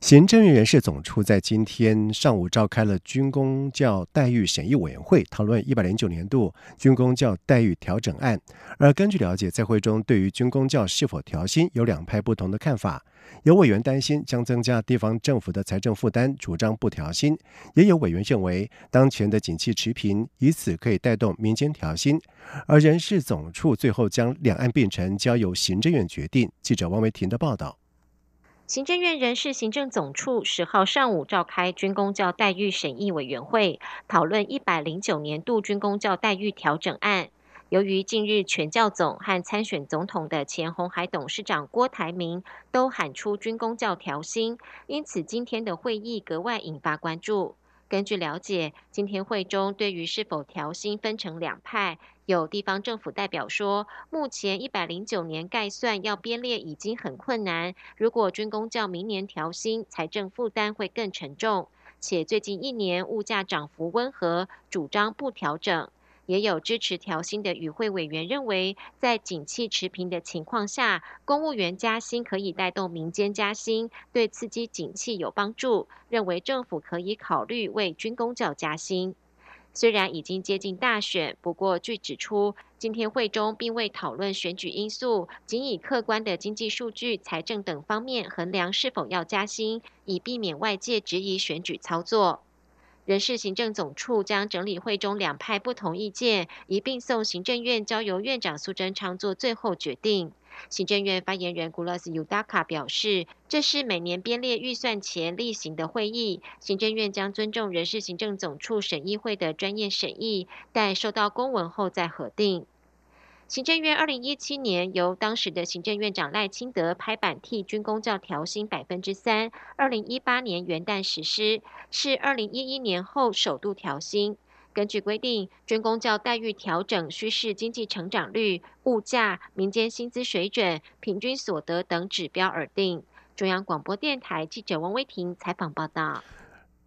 行政院人事总处在今天上午召开了军工教待遇审议委员会，讨论一百零九年度军工教待遇调整案。而根据了解，在会中对于军工教是否调薪有两派不同的看法。有委员担心将增加地方政府的财政负担，主张不调薪；也有委员认为当前的景气持平，以此可以带动民间调薪。而人事总处最后将两岸并成，交由行政院决定。记者王维婷的报道。行政院人事行政总处十号上午召开军工教待遇审议委员会，讨论一百零九年度军工教待遇调整案。由于近日全教总和参选总统的前红海董事长郭台铭都喊出军工教调薪，因此今天的会议格外引发关注。根据了解，今天会中对于是否调薪分成两派。有地方政府代表说，目前一百零九年概算要编列已经很困难，如果军工教明年调薪，财政负担会更沉重。且最近一年物价涨幅温和，主张不调整。也有支持调薪的与会委员认为，在景气持平的情况下，公务员加薪可以带动民间加薪，对刺激景气有帮助。认为政府可以考虑为军工教加薪。虽然已经接近大选，不过据指出，今天会中并未讨论选举因素，仅以客观的经济数据、财政等方面衡量是否要加薪，以避免外界质疑选举操作。人事行政总处将整理会中两派不同意见，一并送行政院，交由院长苏贞昌做最后决定。行政院发言人古拉斯尤达卡表示，这是每年编列预算前例行的会议，行政院将尊重人事行政总处审议会的专业审议，待收到公文后再核定。行政院二零一七年由当时的行政院长赖清德拍板替军工教调薪百分之三，二零一八年元旦实施，是二零一一年后首度调薪。根据规定，军工教待遇调整需视经济成长率、物价、民间薪资水准、平均所得等指标而定。中央广播电台记者王威婷采访报道。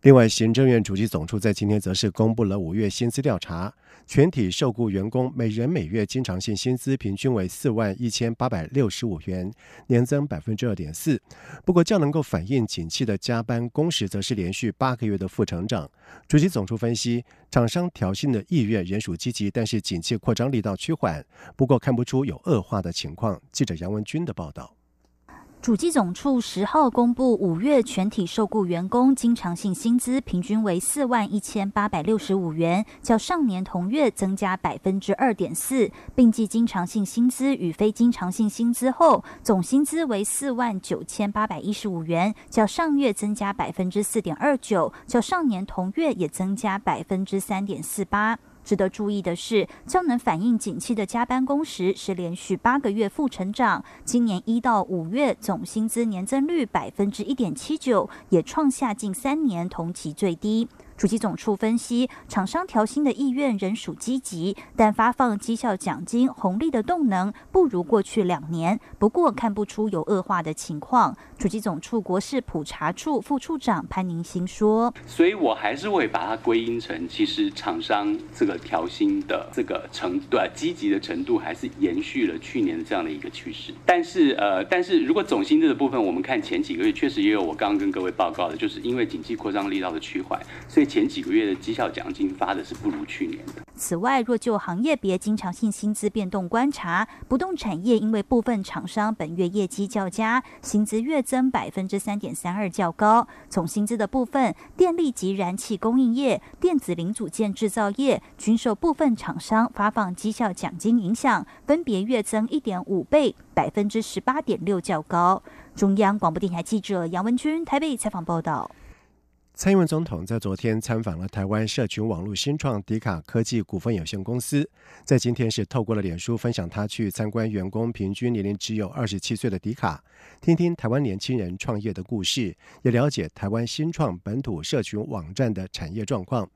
另外，行政院主计总处在今天则是公布了五月薪资调查，全体受雇员工每人每月经常性薪资平均为四万一千八百六十五元，年增百分之二点四。不过，较能够反映景气的加班工时，则是连续八个月的负成长。主计总处分析，厂商调薪的意愿仍属积极，但是景气扩张力道趋缓，不过看不出有恶化的情况。记者杨文军的报道。主机总处十号公布，五月全体受雇员工经常性薪资平均为四万一千八百六十五元，较上年同月增加百分之二点四，并计经常性薪资与非经常性薪资后，总薪资为四万九千八百一十五元，较上月增加百分之四点二九，较上年同月也增加百分之三点四八。值得注意的是，较能反映景气的加班工时是连续八个月负成长。今年一到五月总薪资年增率百分之一点七九，也创下近三年同期最低。主机总处分析，厂商调薪的意愿仍属积极，但发放绩效奖金红利的动能不如过去两年。不过看不出有恶化的情况。主机总处国事普查处副处长潘宁新说：“所以我还是会把它归因成，其实厂商这个调薪的这个程度，积极的程度还是延续了去年的这样的一个趋势。但是呃，但是如果总薪资的部分，我们看前几个月确实也有我刚刚跟各位报告的，就是因为经济扩张力道的趋缓，所以。前几个月的绩效奖金发的是不如去年的。此外，若就行业别经常性薪资变动观察，不动产业因为部分厂商本月业绩较佳，薪资月增百分之三点三二较高。总薪资的部分，电力及燃气供应业、电子零组件制造业均受部分厂商发放绩效奖金影响，分别月增一点五倍，百分之十八点六较高。中央广播电台记者杨文君台北采访报道。蔡英文总统在昨天参访了台湾社群网络新创迪卡科技股份有限公司，在今天是透过了脸书分享他去参观员工平均年龄只有二十七岁的迪卡，听听台湾年轻人创业的故事，也了解台湾新创本土社群网站的产业状况。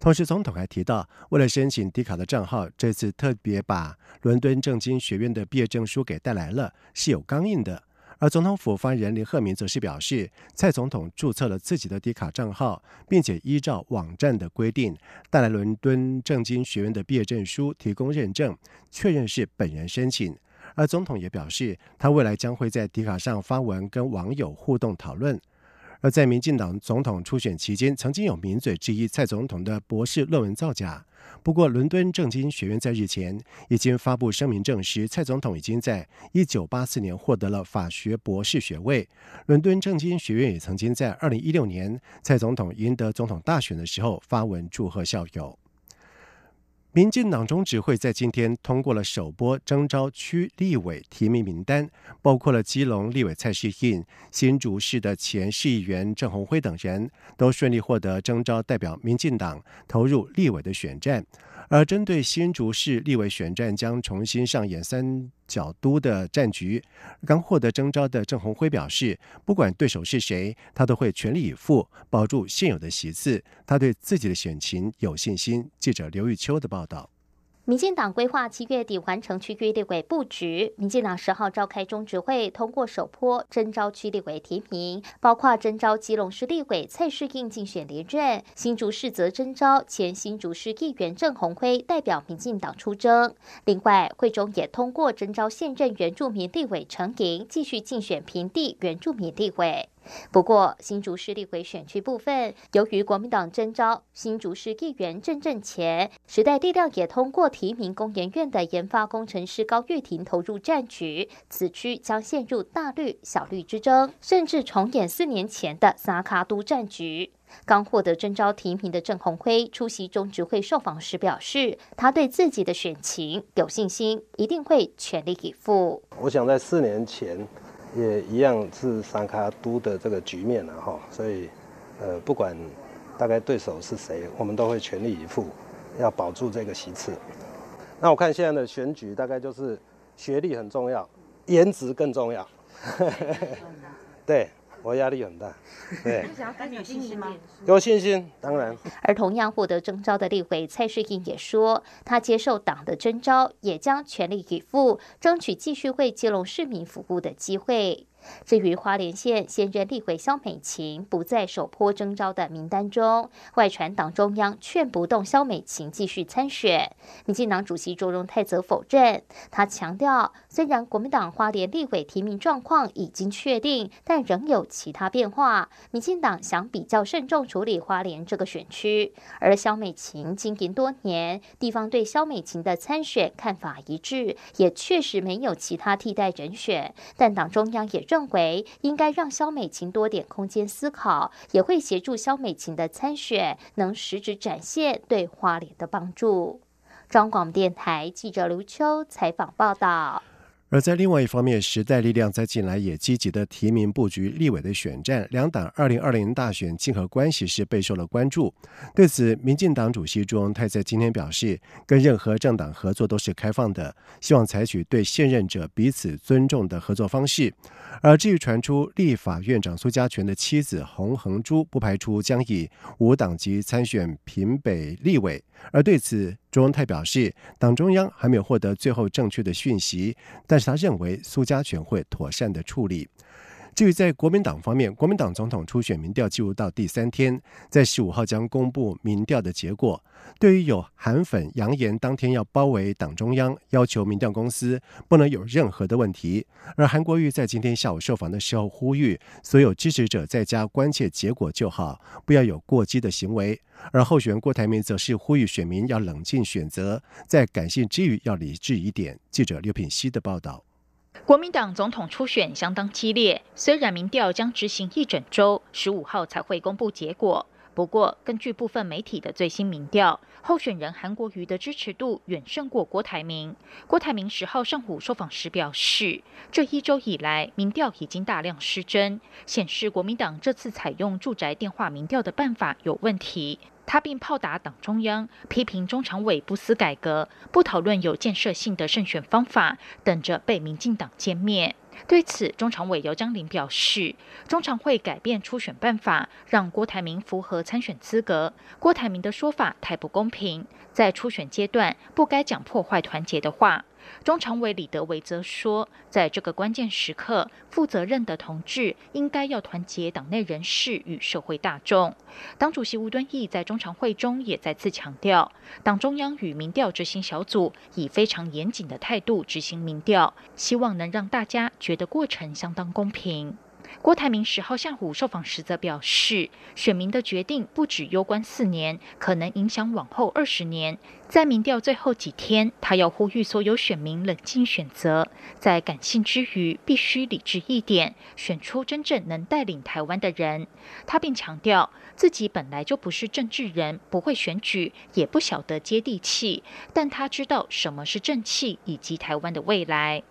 同时，总统还提到，为了申请迪卡的账号，这次特别把伦敦政经学院的毕业证书给带来了，是有钢印的。而总统府发言人林鹤明则是表示，蔡总统注册了自己的迪卡账号，并且依照网站的规定带来伦敦政经学院的毕业证书，提供认证，确认是本人申请。而总统也表示，他未来将会在迪卡上发文跟网友互动讨论。而在民进党总统初选期间，曾经有名嘴质疑蔡总统的博士论文造假。不过，伦敦政经学院在日前已经发布声明证实，蔡总统已经在一九八四年获得了法学博士学位。伦敦政经学院也曾经在二零一六年蔡总统赢得总统大选的时候发文祝贺校友。民进党中指会在今天通过了首波征召区立委提名名单，包括了基隆立委蔡世印、新竹市的前市议员郑鸿辉等人，都顺利获得征召，代表民进党投入立委的选战。而针对新竹市立委选战将重新上演三角都的战局，刚获得征召的郑鸿辉表示，不管对手是谁，他都会全力以赴保住现有的席次。他对自己的选情有信心。记者刘玉秋的报道。民进党规划七月底完成区域立委布局。民进党十号召开中执会，通过首波征召区立委提名，包括征召基隆市立委蔡世应竞选连任，新竹市则征召前新竹市议员郑鸿辉代表民进党出征。另外，会中也通过征召现任原住民立委陈莹继续竞选平地原住民立委。不过，新竹市立委选区部分，由于国民党征召新竹市议员郑正前，时代力量也通过提名工研院的研发工程师高玉婷投入战局，此区将陷入大绿小绿之争，甚至重演四年前的萨卡都战局。刚获得征召提名的郑鸿辉出席中执会受访时表示，他对自己的选情有信心，一定会全力以赴。我想在四年前。也一样是三卡都的这个局面了哈，所以，呃，不管大概对手是谁，我们都会全力以赴，要保住这个席次。那我看现在的选举大概就是学历很重要，颜值更重要。对。我压力很大，对。你有信心吗？有信心，当然。而同样获得征召的立委蔡世英也说，他接受党的征召，也将全力以赴，争取继续为基隆市民服务的机会。至于花莲县现任立委萧美琴不在首波征召的名单中，外传党中央劝不动萧美琴继续参选。民进党主席卓荣泰则否认，他强调，虽然国民党花莲立委提名状况已经确定，但仍有其他变化。民进党想比较慎重处理花莲这个选区。而萧美琴经营多年，地方对萧美琴的参选看法一致，也确实没有其他替代人选。但党中央也。认为应该让肖美琴多点空间思考，也会协助肖美琴的参选能实质展现对花莲的帮助。中广电台记者刘秋采访报道。而在另外一方面，时代力量在近来也积极的提名布局立委的选战，两党二零二零大选竞合关系是备受了关注。对此，民进党主席朱荣泰在今天表示，跟任何政党合作都是开放的，希望采取对现任者彼此尊重的合作方式。而至于传出立法院长苏家全的妻子洪恒珠，不排除将以无党籍参选平北立委。而对此，朱文泰表示，党中央还没有获得最后正确的讯息，但是他认为苏家全会妥善的处理。至于在国民党方面，国民党总统初选民调进入到第三天，在十五号将公布民调的结果。对于有韩粉扬言当天要包围党中央，要求民调公司不能有任何的问题，而韩国瑜在今天下午受访的时候呼吁所有支持者在家关切结果就好，不要有过激的行为。而候选人郭台铭则是呼吁选民要冷静选择，在感性之余要理智一点。记者刘品希的报道。国民党总统初选相当激烈，虽然民调将执行一整周，十五号才会公布结果。不过，根据部分媒体的最新民调，候选人韩国瑜的支持度远胜过郭台铭。郭台铭十号上午受访时表示，这一周以来，民调已经大量失真，显示国民党这次采用住宅电话民调的办法有问题。他并炮打党中央，批评中常委不思改革，不讨论有建设性的胜选方法，等着被民进党歼灭。对此，中常委姚江林表示，中常会改变初选办法，让郭台铭符合参选资格。郭台铭的说法太不公平，在初选阶段不该讲破坏团结的话。中常委李德维则说，在这个关键时刻，负责任的同志应该要团结党内人士与社会大众。党主席吴敦义在中常会中也再次强调，党中央与民调执行小组以非常严谨的态度执行民调，希望能让大家觉得过程相当公平。郭台铭十号下午受访时则表示，选民的决定不止攸关四年，可能影响往后二十年。在民调最后几天，他要呼吁所有选民冷静选择，在感性之余必须理智一点，选出真正能带领台湾的人。他并强调，自己本来就不是政治人，不会选举，也不晓得接地气，但他知道什么是正气以及台湾的未来。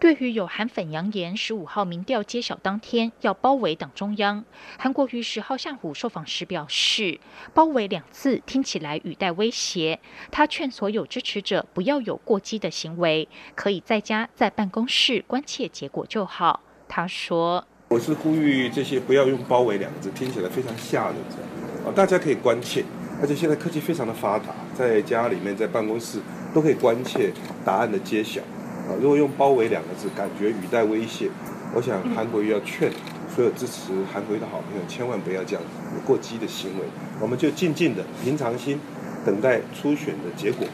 对于有韩粉扬言十五号民调揭晓当天要包围党中央，韩国瑜十号下午受访时表示，包围两字听起来语带威胁。他劝所有支持者不要有过激的行为，可以在家在办公室关切结果就好。他说：“我是呼吁这些不要用包围两个字，听起来非常吓人啊！大家可以关切，而且现在科技非常的发达，在家里面在办公室都可以关切答案的揭晓。”如果用“包围”两个字，感觉语带威胁，我想韩国瑜要劝所有支持韩国瑜的好朋友，千万不要这样有过激的行为，我们就静静的、平常心等待初选的结果。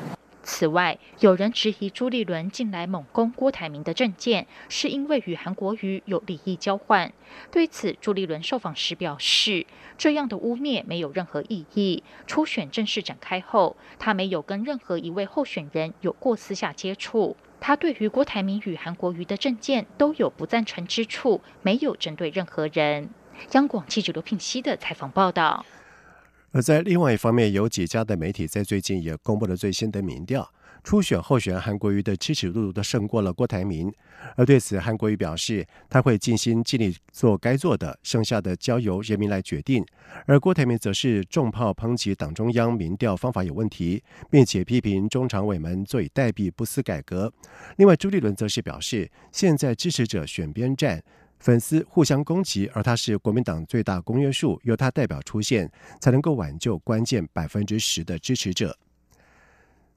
此外，有人质疑朱立伦近来猛攻郭台铭的政见，是因为与韩国瑜有利益交换。对此，朱立伦受访时表示，这样的污蔑没有任何意义。初选正式展开后，他没有跟任何一位候选人有过私下接触。他对于郭台铭与韩国瑜的政见都有不赞成之处，没有针对任何人。央广记者刘品熙的采访报道。而在另外一方面，有几家的媒体在最近也公布了最新的民调，初选候选韩国瑜的支持度都胜过了郭台铭。而对此，韩国瑜表示，他会尽心尽力做该做的，剩下的交由人民来决定。而郭台铭则是重炮抨击党中央民调方法有问题，并且批评中常委们坐以待毙，不思改革。另外，朱立伦则是表示，现在支持者选边站。粉丝互相攻击，而他是国民党最大公约数，由他代表出现，才能够挽救关键百分之十的支持者。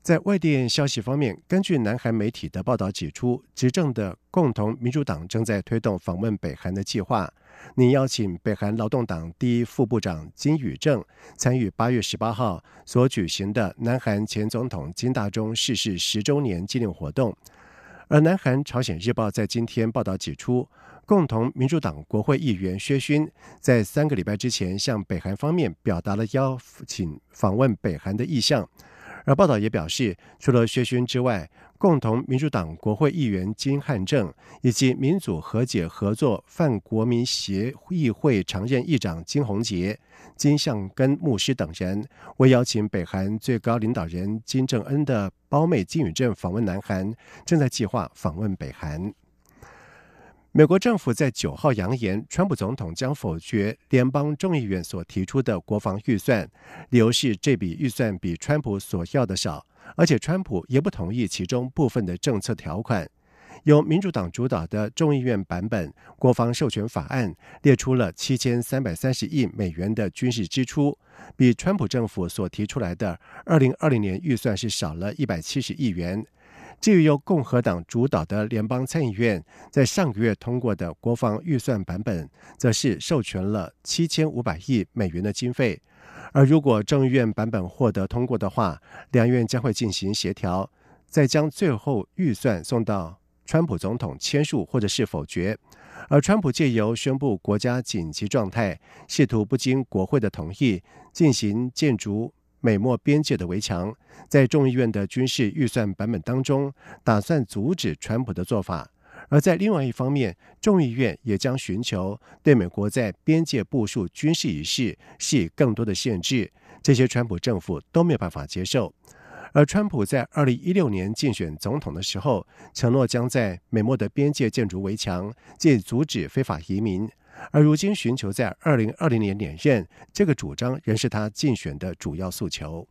在外电消息方面，根据南韩媒体的报道指出，执政的共同民主党正在推动访问北韩的计划，拟邀请北韩劳动党第一副部长金宇正参与八月十八号所举行的南韩前总统金大中逝世十周年纪念活动。而南韩朝鲜日报在今天报道指出。共同民主党国会议员薛勋在三个礼拜之前向北韩方面表达了邀请访问北韩的意向，而报道也表示，除了薛勋之外，共同民主党国会议员金汉正以及民主和解合作泛国民协议会常任议长金宏杰、金相根牧师等人，为邀请北韩最高领导人金正恩的胞妹金宇镇访问南韩，正在计划访问北韩。美国政府在九号扬言，川普总统将否决联邦众议院所提出的国防预算，理由是这笔预算比川普所要的少，而且川普也不同意其中部分的政策条款。由民主党主导的众议院版本国防授权法案列出了七千三百三十亿美元的军事支出，比川普政府所提出来的二零二零年预算是少了一百七十亿元。至于由共和党主导的联邦参议院在上个月通过的国防预算版本，则是授权了七千五百亿美元的经费。而如果众议院版本获得通过的话，两院将会进行协调，再将最后预算送到川普总统签署或者是否决。而川普借由宣布国家紧急状态，试图不经国会的同意进行建筑。美墨边界的围墙，在众议院的军事预算版本当中，打算阻止川普的做法；而在另外一方面，众议院也将寻求对美国在边界部署军事仪式系更多的限制。这些川普政府都没有办法接受。而川普在二零一六年竞选总统的时候，承诺将在美墨的边界建筑围墙，借阻止非法移民。而如今寻求在二零二零年连任，这个主张仍是他竞选的主要诉求。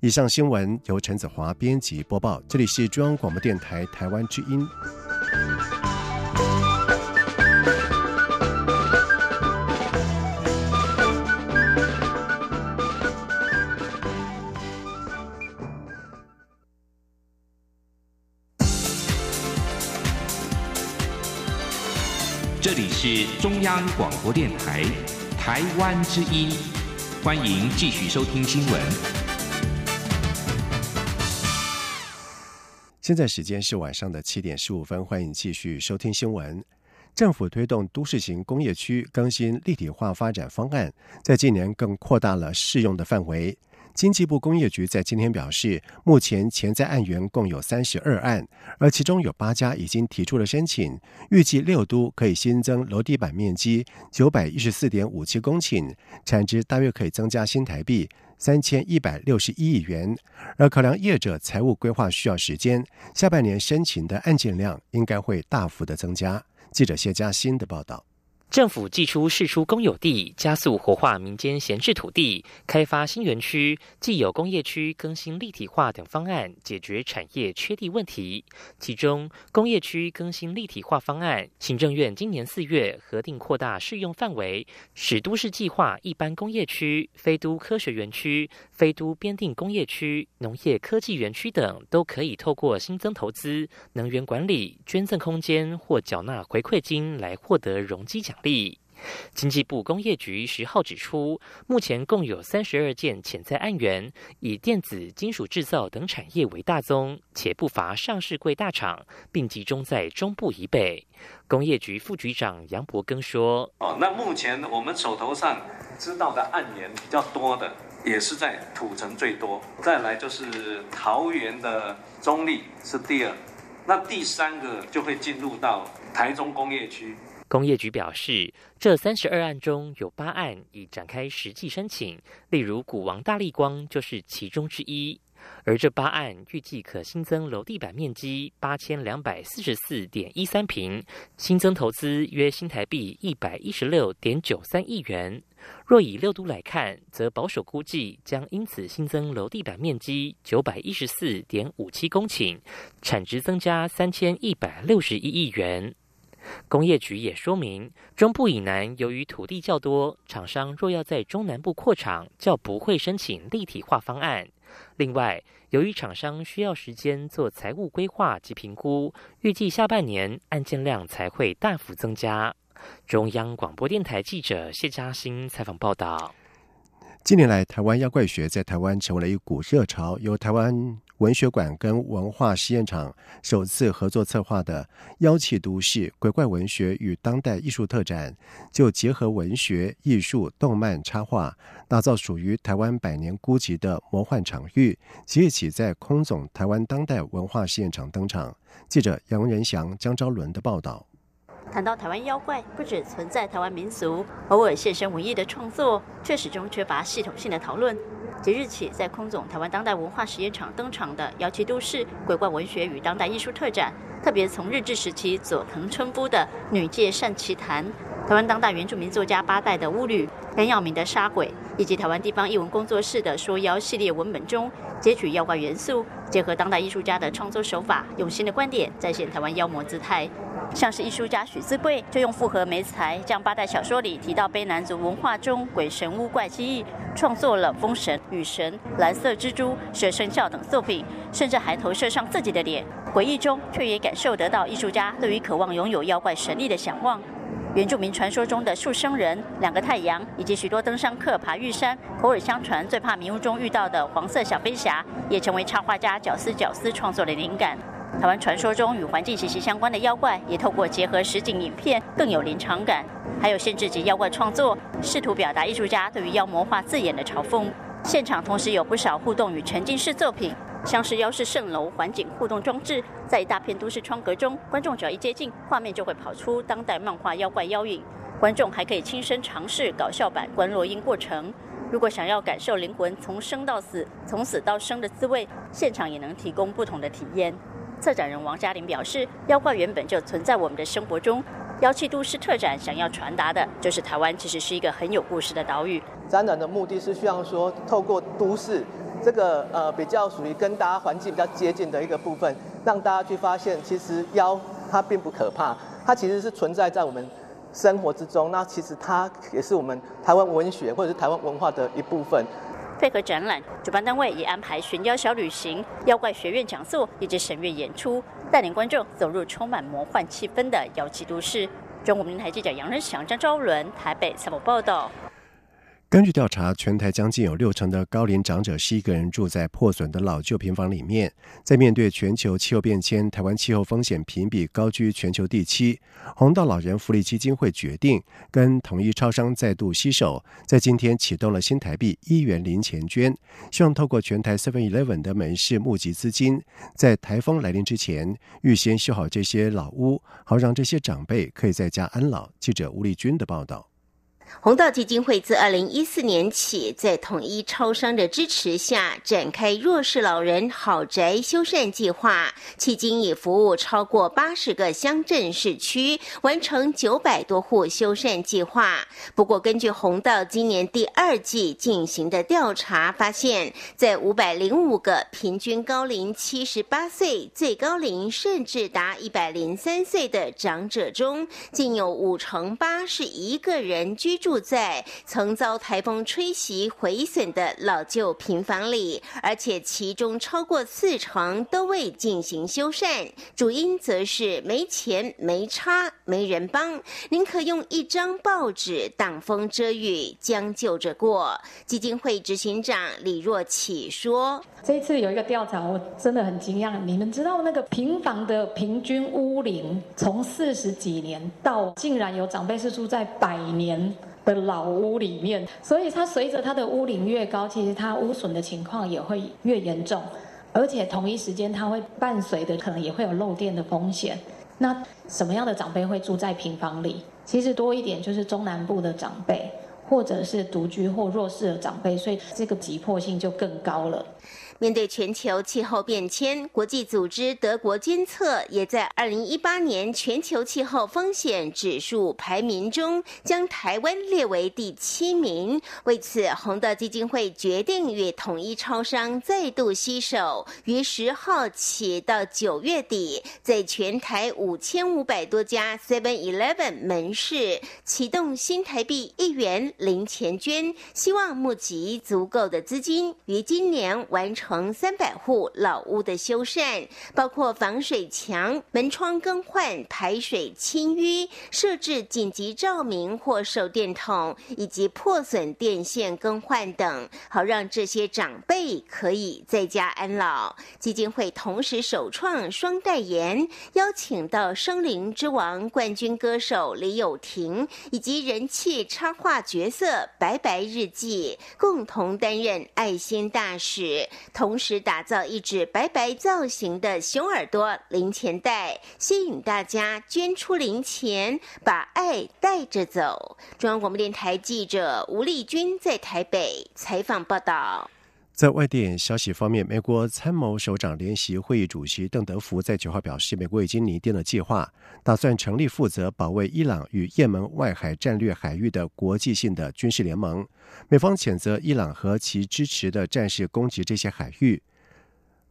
以上新闻由陈子华编辑播报，这里是中央广播电台台湾之音。这里是中央广播电台台湾之音，欢迎继续收听新闻。现在时间是晚上的七点十五分，欢迎继续收听新闻。政府推动都市型工业区更新立体化发展方案，在今年更扩大了适用的范围。经济部工业局在今天表示，目前潜在案源共有三十二案，而其中有八家已经提出了申请，预计六都可以新增楼地板面积九百一十四点五七公顷，产值大约可以增加新台币三千一百六十一亿元。而考量业者财务规划需要时间，下半年申请的案件量应该会大幅的增加。记者谢佳欣的报道。政府寄出释出公有地，加速活化民间闲置土地，开发新园区，既有工业区更新立体化等方案，解决产业缺地问题。其中，工业区更新立体化方案，行政院今年四月核定扩大适用范围，使都市计划一般工业区、非都科学园区、非都编定工业区、农业科技园区等，都可以透过新增投资、能源管理、捐赠空间或缴纳回馈金来获得容积奖。力。经济部工业局十号指出，目前共有三十二件潜在案源，以电子、金属制造等产业为大宗，且不乏上市柜大厂，并集中在中部以北。工业局副局长杨伯庚说：“哦，那目前我们手头上知道的案源比较多的，也是在土城最多，再来就是桃园的中立是第二，那第三个就会进入到台中工业区。”工业局表示，这三十二案中有八案已展开实际申请，例如股王大力光就是其中之一。而这八案预计可新增楼地板面积八千两百四十四点一三平，新增投资约新台币一百一十六点九三亿元。若以六都来看，则保守估计将因此新增楼地板面积九百一十四点五七公顷，产值增加三千一百六十一亿元。工业局也说明，中部以南由于土地较多，厂商若要在中南部扩厂，较不会申请立体化方案。另外，由于厂商需要时间做财务规划及评估，预计下半年案件量才会大幅增加。中央广播电台记者谢嘉欣采访报道。近年来，台湾妖怪学在台湾成为了一股热潮。由台湾文学馆跟文化实验场首次合作策划的“妖气都市鬼怪文学与当代艺术特展”，就结合文学、艺术、动漫、插画，打造属于台湾百年孤寂的魔幻场域。即日起在空总台湾当代文化实验场登场。记者杨仁祥、江昭伦的报道。谈到台湾妖怪，不止存在台湾民俗，偶尔现身文艺的创作，却始终缺乏系统性的讨论。即日起，在空总台湾当代文化实验场登场的《妖奇都市鬼怪文学与当代艺术特展》，特别从日治时期佐藤春夫的《女界善奇谈》，台湾当代原住民作家八代的巫女甘耀明的杀鬼，以及台湾地方艺文工作室的说妖系列文本中，截取妖怪元素，结合当代艺术家的创作手法，用新的观点再现台湾妖魔姿态。像是艺术家许自贵，就用复合媒材，将八代小说里提到卑南族文化中鬼神巫怪记忆，创作了风神、雨神、蓝色蜘蛛、蛇生肖等作品，甚至还投射上自己的脸，回忆中却也感受得到艺术家对于渴望拥有妖怪神力的向往。原住民传说中的树生人、两个太阳，以及许多登山客爬玉山口耳相传最怕迷雾中遇到的黄色小飞侠，也成为插画家绞丝绞丝创作的灵感。台湾传说中与环境息息相关的妖怪，也透过结合实景影片，更有临场感。还有限制级妖怪创作，试图表达艺术家对于妖魔化字眼的嘲讽。现场同时有不少互动与沉浸式作品，像是妖式蜃楼环境互动装置，在一大片都市窗格中，观众只要一接近，画面就会跑出当代漫画妖怪妖影。观众还可以亲身尝试搞笑版观落音过程。如果想要感受灵魂从生到死、从死到生的滋味，现场也能提供不同的体验。策展人王嘉玲表示：“妖怪原本就存在我们的生活中，妖气都市特展想要传达的就是台湾其实是一个很有故事的岛屿。展览的目的是希望说，透过都市这个呃比较属于跟大家环境比较接近的一个部分，让大家去发现，其实妖它并不可怕，它其实是存在在我们生活之中。那其实它也是我们台湾文学或者是台湾文化的一部分。”配合展览，主办单位也安排玄妖小旅行、妖怪学院讲座以及神乐演出，带领观众走入充满魔幻气氛的妖气都市。中国民台记者杨仁祥、张昭伦台北采访报道。根据调查，全台将近有六成的高龄长者是一个人住在破损的老旧平房里面。在面对全球气候变迁，台湾气候风险评比高居全球第七。红道老人福利基金会决定跟统一超商再度携手，在今天启动了新台币一元零钱捐，希望透过全台 Seven Eleven 的门市募集资金，在台风来临之前预先修好这些老屋，好让这些长辈可以在家安老。记者吴丽君的报道。红道基金会自二零一四年起，在统一超商的支持下，展开弱势老人好宅修缮计划，迄今已服务超过八十个乡镇市区，完成九百多户修缮计划。不过，根据红道今年第二季进行的调查发现，在五百零五个平均高龄七十八岁、最高龄甚至达一百零三岁的长者中，竟有五成八是一个人居。住在曾遭台风吹袭毁损的老旧平房里，而且其中超过四成都未进行修缮，主因则是没钱、没差、没人帮，宁可用一张报纸挡风遮雨，将就着过。基金会执行长李若启说：“这一次有一个调查，我真的很惊讶。你们知道那个平房的平均屋龄从四十几年到竟然有长辈是住在百年。”的老屋里面，所以它随着它的屋龄越高，其实它污损的情况也会越严重，而且同一时间它会伴随的可能也会有漏电的风险。那什么样的长辈会住在平房里？其实多一点就是中南部的长辈，或者是独居或弱势的长辈，所以这个急迫性就更高了。面对全球气候变迁，国际组织德国监测也在二零一八年全球气候风险指数排名中将台湾列为第七名。为此，红道基金会决定与统一超商再度携手，于十号起到九月底，在全台五千五百多家 Seven Eleven 门市启动新台币一元零钱捐，希望募集足够的资金，于今年完成。成三百户老屋的修缮，包括防水墙、门窗更换、排水清淤、设置紧急照明或手电筒，以及破损电线更换等，好让这些长辈可以在家安老。基金会同时首创双代言，邀请到《生灵之王》冠军歌手李友廷以及人气插画角色白白日记，共同担任爱心大使。同时打造一只白白造型的熊耳朵零钱袋，吸引大家捐出零钱，把爱带着走。中央广播电台记者吴丽君在台北采访报道。在外电消息方面，美国参谋首长联席会议主席邓德福在九号表示，美国已经拟定了计划，打算成立负责保卫伊朗与也门外海战略海域的国际性的军事联盟。美方谴责伊朗和其支持的战士攻击这些海域。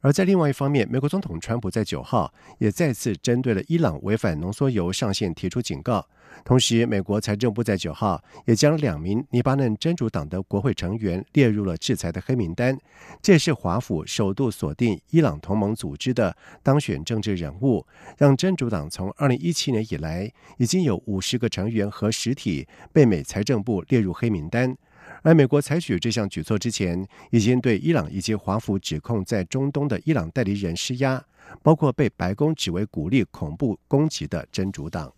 而在另外一方面，美国总统川普在九号也再次针对了伊朗违反浓缩铀上限提出警告。同时，美国财政部在九号也将两名黎巴嫩真主党的国会成员列入了制裁的黑名单。这也是华府首度锁定伊朗同盟组织的当选政治人物，让真主党从二零一七年以来已经有五十个成员和实体被美财政部列入黑名单。而美国采取这项举措之前，已经对伊朗以及华府指控在中东的伊朗代理人施压，包括被白宫指为鼓励恐怖攻击的真主党。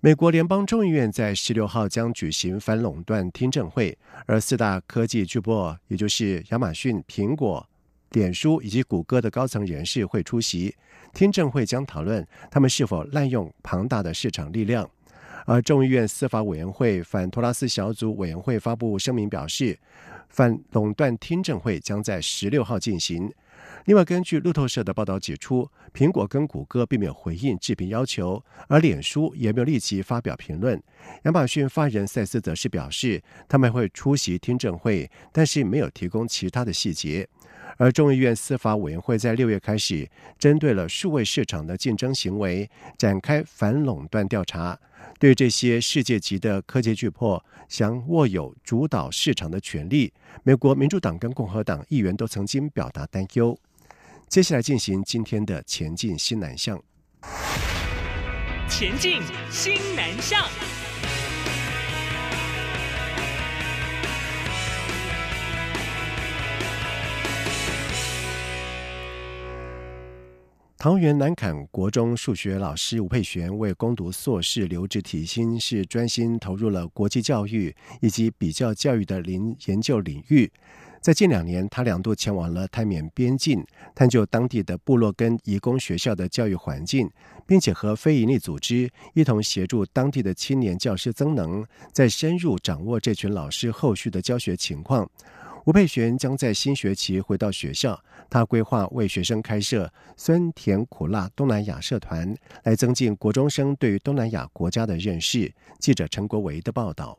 美国联邦众议院在十六号将举行反垄断听证会，而四大科技巨擘，也就是亚马逊、苹果、脸书以及谷歌的高层人士会出席。听证会将讨论他们是否滥用庞大的市场力量。而众议院司法委员会反托拉斯小组委员会发布声明表示，反垄断听证会将在十六号进行。另外，根据路透社的报道指出，苹果跟谷歌并没有回应置评要求，而脸书也没有立即发表评论。亚马逊发言人塞斯则是表示，他们会出席听证会，但是没有提供其他的细节。而众议院司法委员会在六月开始针对了数位市场的竞争行为展开反垄断调查。对这些世界级的科技巨破想握有主导市场的权利，美国民主党跟共和党议员都曾经表达担忧。接下来进行今天的前进新南向。前进，新南向。桃园南坎国中数学老师吴佩璇为攻读硕士留职提薪，是专心投入了国际教育以及比较教育的领研究领域。在近两年，他两度前往了泰缅边境，探究当地的部落跟移工学校的教育环境，并且和非营利组织一同协助当地的青年教师增能，在深入掌握这群老师后续的教学情况。吴佩璇将在新学期回到学校，他规划为学生开设酸甜苦辣东南亚社团，来增进国中生对于东南亚国家的认识。记者陈国维的报道。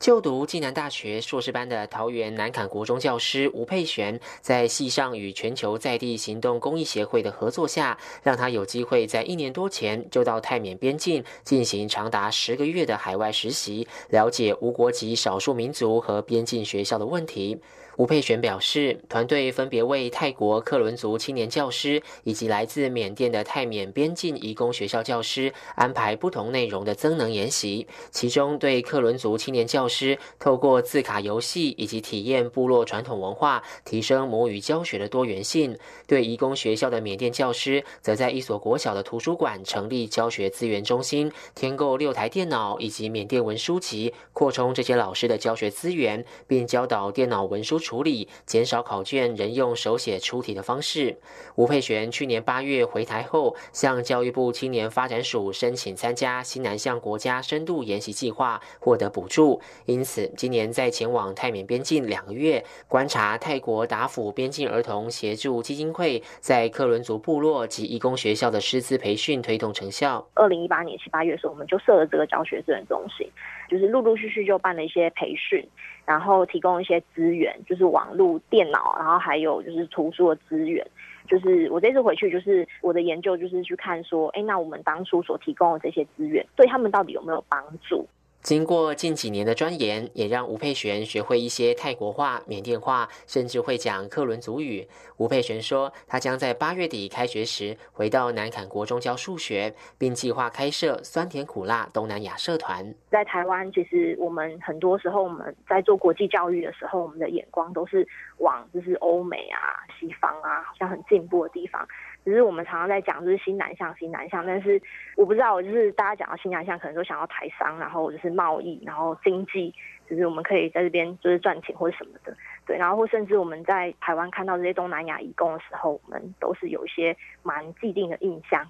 就读暨南大学硕士班的桃园南坎国中教师吴佩璇，在系上与全球在地行动公益协会的合作下，让他有机会在一年多前就到泰缅边境进行长达十个月的海外实习，了解无国籍少数民族和边境学校的问题。吴佩璇表示，团队分别为泰国克伦族青年教师以及来自缅甸的泰缅边境移工学校教师安排不同内容的增能研习。其中，对克伦族青年教师透过字卡游戏以及体验部落传统文化，提升母语教学的多元性；对移工学校的缅甸教师，则在一所国小的图书馆成立教学资源中心，添购六台电脑以及缅甸文书籍，扩充这些老师的教学资源，并教导电脑文书。处理减少考卷仍用手写出题的方式。吴佩璇去年八月回台后，向教育部青年发展署申请参加新南向国家深度研习计划，获得补助。因此，今年在前往泰缅边境两个月，观察泰国达府边境儿童协助基金会在克伦族部落及义工学校的师资培训推动成效。二零一八年七八月的时候，我们就设了这个教学资源中心，就是陆陆续续就办了一些培训。然后提供一些资源，就是网络、电脑，然后还有就是图书的资源。就是我这次回去，就是我的研究，就是去看说，哎，那我们当初所提供的这些资源，对他们到底有没有帮助？经过近几年的钻研，也让吴佩璇学会一些泰国话、缅甸话，甚至会讲克伦族语。吴佩璇说，他将在八月底开学时回到南坎国中教数学，并计划开设酸甜苦辣东南亚社团。在台湾，其实我们很多时候我们在做国际教育的时候，我们的眼光都是往就是欧美啊、西方啊，好像很进步的地方。只是我们常常在讲就是新南向、新南向，但是我不知道，就是大家讲到新南向，可能都想要台商，然后就是贸易，然后经济，就是我们可以在这边就是赚钱或者什么的，对，然后或甚至我们在台湾看到这些东南亚移工的时候，我们都是有一些蛮既定的印象。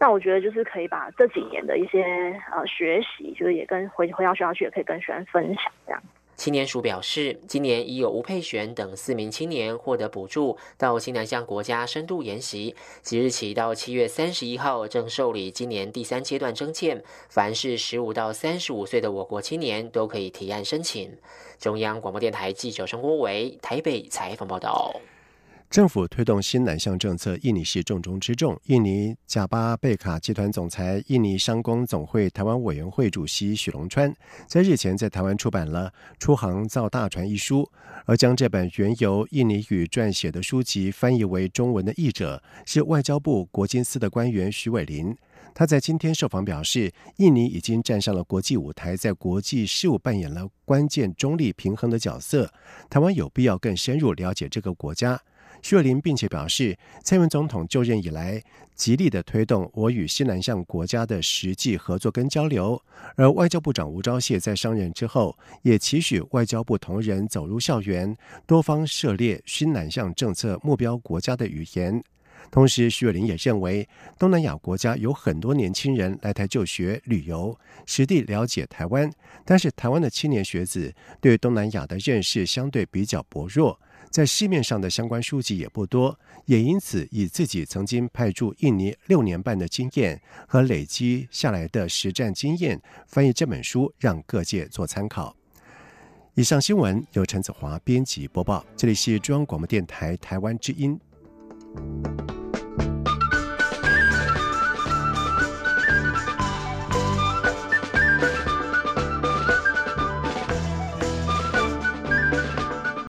那我觉得就是可以把这几年的一些呃学习，就是也跟回回到学校去，也可以跟学生分享这样。青年署表示，今年已有吴佩璇等四名青年获得补助，到新南向国家深度研习。即日起到七月三十一号，正受理今年第三阶段征件。凡是十五到三十五岁的我国青年，都可以提案申请。中央广播电台记者张国维台北采访报道。政府推动新南向政策，印尼是重中之重。印尼贾巴贝卡集团总裁、印尼商工总会台湾委员会主席许龙川，在日前在台湾出版了《出航造大船》一书，而将这本原由印尼语撰写的书籍翻译为中文的译者是外交部国金司的官员徐伟林。他在今天受访表示，印尼已经站上了国际舞台，在国际事务扮演了关键、中立、平衡的角色。台湾有必要更深入了解这个国家。徐若琳并且表示，蔡英文总统就任以来，极力的推动我与西南向国家的实际合作跟交流。而外交部长吴钊燮在上任之后，也期许外交部同仁走入校园，多方涉猎新南向政策目标国家的语言。同时，徐若琳也认为，东南亚国家有很多年轻人来台就学、旅游，实地了解台湾，但是台湾的青年学子对东南亚的认识相对比较薄弱。在市面上的相关书籍也不多，也因此以自己曾经派驻印尼六年半的经验和累积下来的实战经验，翻译这本书，让各界做参考。以上新闻由陈子华编辑播报，这里是中央广播电台台湾之音。